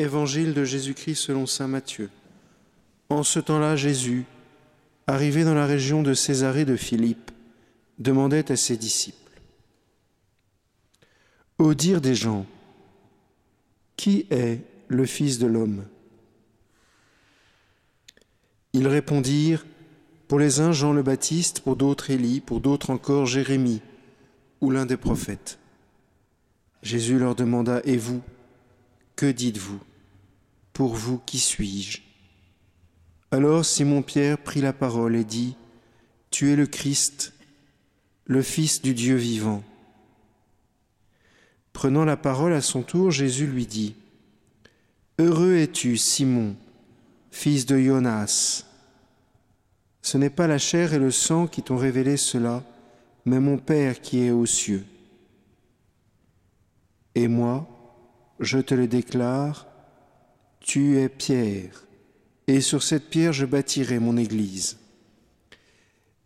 Évangile de Jésus-Christ selon Saint Matthieu. En ce temps-là, Jésus, arrivé dans la région de Césarée de Philippe, demandait à ses disciples Au dire des gens, qui est le Fils de l'homme? Ils répondirent Pour les uns, Jean le Baptiste, pour d'autres, Élie, pour d'autres encore, Jérémie ou l'un des prophètes. Jésus leur demanda Et vous que dites-vous? Pour vous, qui suis-je? Alors Simon-Pierre prit la parole et dit, Tu es le Christ, le Fils du Dieu vivant. Prenant la parole à son tour, Jésus lui dit, Heureux es-tu, Simon, fils de Jonas. Ce n'est pas la chair et le sang qui t'ont révélé cela, mais mon Père qui est aux cieux. Et moi, je te le déclare, tu es Pierre, et sur cette pierre je bâtirai mon Église.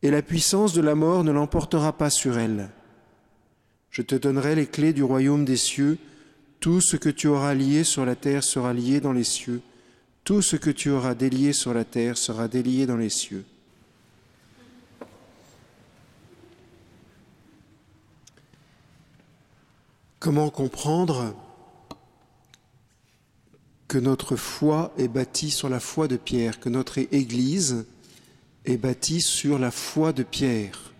Et la puissance de la mort ne l'emportera pas sur elle. Je te donnerai les clés du royaume des cieux, tout ce que tu auras lié sur la terre sera lié dans les cieux, tout ce que tu auras délié sur la terre sera délié dans les cieux. Comment comprendre que notre foi est bâtie sur la foi de Pierre, que notre Église est bâtie sur la foi de Pierre.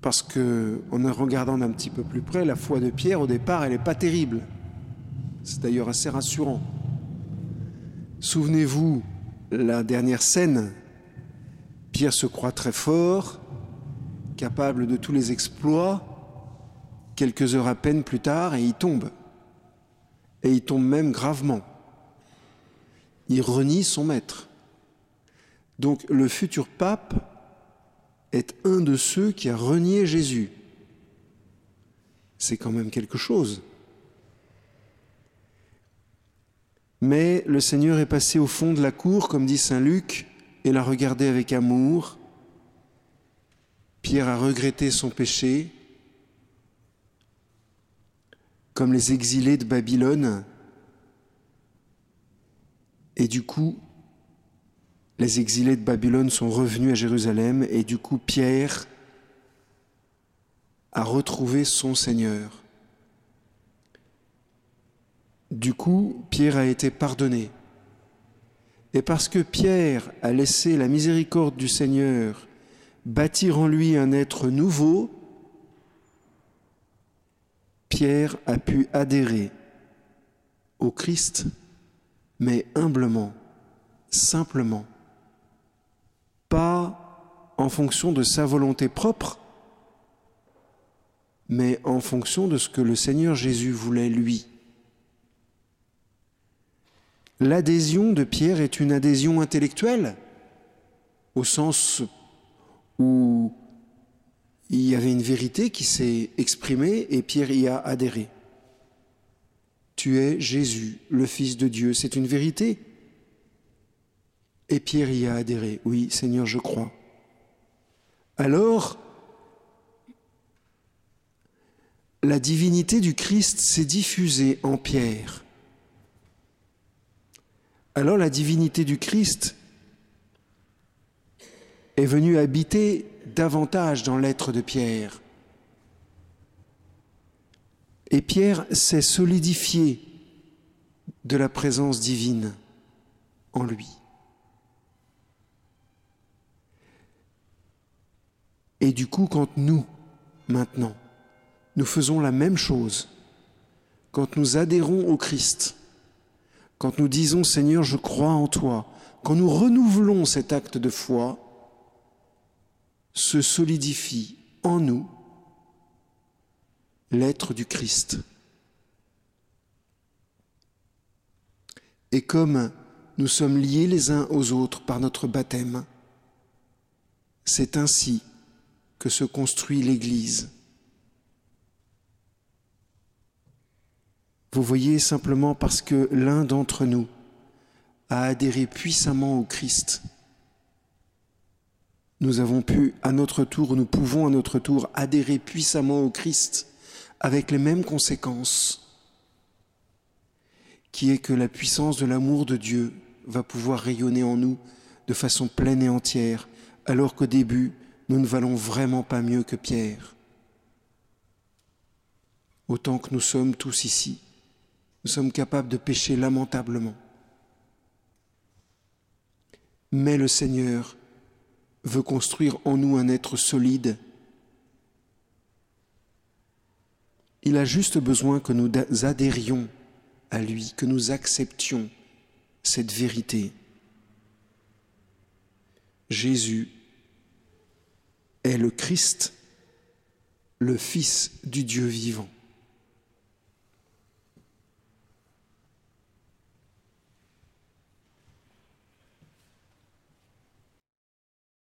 Parce que, en regardant d'un petit peu plus près, la foi de Pierre, au départ, elle n'est pas terrible. C'est d'ailleurs assez rassurant. Souvenez-vous, la dernière scène, Pierre se croit très fort, capable de tous les exploits, quelques heures à peine plus tard, et il tombe et il tombe même gravement. Il renie son maître. Donc le futur pape est un de ceux qui a renié Jésus. C'est quand même quelque chose. Mais le Seigneur est passé au fond de la cour, comme dit Saint Luc, et l'a regardé avec amour. Pierre a regretté son péché, comme les exilés de Babylone. Et du coup, les exilés de Babylone sont revenus à Jérusalem et du coup, Pierre a retrouvé son Seigneur. Du coup, Pierre a été pardonné. Et parce que Pierre a laissé la miséricorde du Seigneur bâtir en lui un être nouveau, Pierre a pu adhérer au Christ, mais humblement, simplement, pas en fonction de sa volonté propre, mais en fonction de ce que le Seigneur Jésus voulait lui. L'adhésion de Pierre est une adhésion intellectuelle, au sens où il y avait une vérité qui s'est exprimée et Pierre y a adhéré. Tu es Jésus, le Fils de Dieu, c'est une vérité. Et Pierre y a adhéré. Oui, Seigneur, je crois. Alors, la divinité du Christ s'est diffusée en Pierre. Alors la divinité du Christ est venue habiter davantage dans l'être de Pierre. Et Pierre s'est solidifié de la présence divine en lui. Et du coup, quand nous, maintenant, nous faisons la même chose, quand nous adhérons au Christ, quand nous disons Seigneur, je crois en toi, quand nous renouvelons cet acte de foi, se solidifie en nous l'être du Christ. Et comme nous sommes liés les uns aux autres par notre baptême, c'est ainsi que se construit l'Église. Vous voyez simplement parce que l'un d'entre nous a adhéré puissamment au Christ, nous avons pu à notre tour, nous pouvons à notre tour adhérer puissamment au Christ avec les mêmes conséquences. qui est que la puissance de l'amour de Dieu va pouvoir rayonner en nous de façon pleine et entière, alors qu'au début, nous ne valons vraiment pas mieux que Pierre. Autant que nous sommes tous ici, nous sommes capables de pécher lamentablement. Mais le Seigneur veut construire en nous un être solide. Il a juste besoin que nous adhérions à lui, que nous acceptions cette vérité. Jésus est le Christ, le Fils du Dieu vivant.